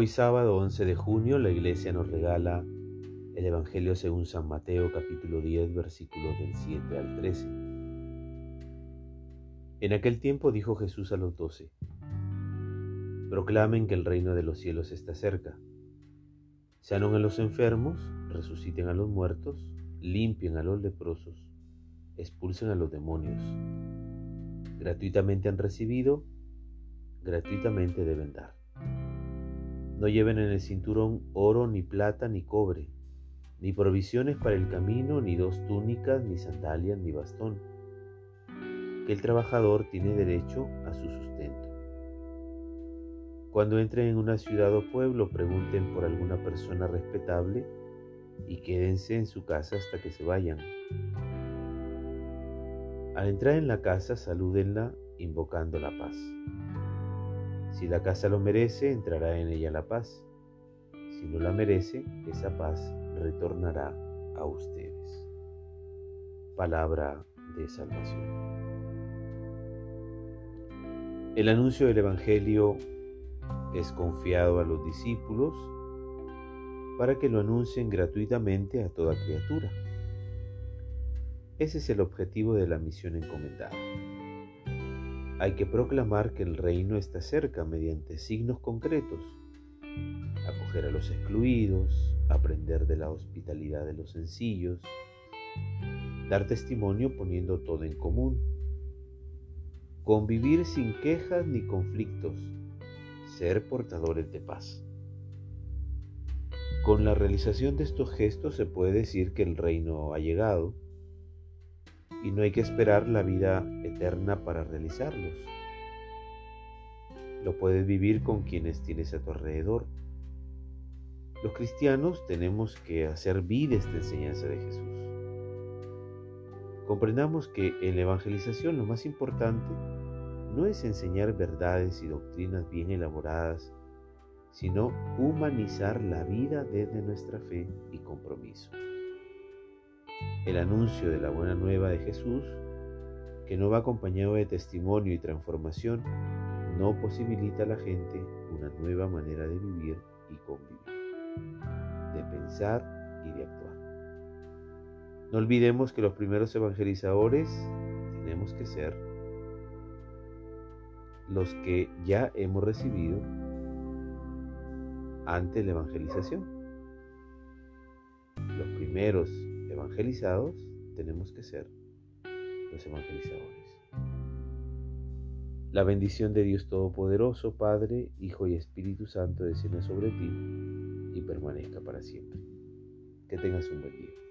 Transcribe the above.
Hoy sábado 11 de junio la iglesia nos regala el Evangelio según San Mateo capítulo 10 versículos del 7 al 13. En aquel tiempo dijo Jesús a los doce, proclamen que el reino de los cielos está cerca. Sanen a los enfermos, resuciten a los muertos, limpien a los leprosos, expulsen a los demonios. Gratuitamente han recibido, gratuitamente deben dar. No lleven en el cinturón oro, ni plata, ni cobre, ni provisiones para el camino, ni dos túnicas, ni sandalias, ni bastón. Que el trabajador tiene derecho a su sustento. Cuando entren en una ciudad o pueblo, pregunten por alguna persona respetable y quédense en su casa hasta que se vayan. Al entrar en la casa, salúdenla invocando la paz. Si la casa lo merece, entrará en ella la paz. Si no la merece, esa paz retornará a ustedes. Palabra de salvación. El anuncio del Evangelio es confiado a los discípulos para que lo anuncien gratuitamente a toda criatura. Ese es el objetivo de la misión encomendada. Hay que proclamar que el reino está cerca mediante signos concretos, acoger a los excluidos, aprender de la hospitalidad de los sencillos, dar testimonio poniendo todo en común, convivir sin quejas ni conflictos, ser portadores de paz. Con la realización de estos gestos se puede decir que el reino ha llegado, y no hay que esperar la vida eterna para realizarlos. Lo puedes vivir con quienes tienes a tu alrededor. Los cristianos tenemos que hacer vida esta enseñanza de Jesús. Comprendamos que en la evangelización lo más importante no es enseñar verdades y doctrinas bien elaboradas, sino humanizar la vida desde nuestra fe y compromiso el anuncio de la buena nueva de Jesús, que no va acompañado de testimonio y transformación, no posibilita a la gente una nueva manera de vivir y convivir, de pensar y de actuar. No olvidemos que los primeros evangelizadores tenemos que ser los que ya hemos recibido ante la evangelización. Los primeros evangelizados, tenemos que ser los evangelizadores. La bendición de Dios Todopoderoso, Padre, Hijo y Espíritu Santo, descienda sobre ti y permanezca para siempre. Que tengas un buen día.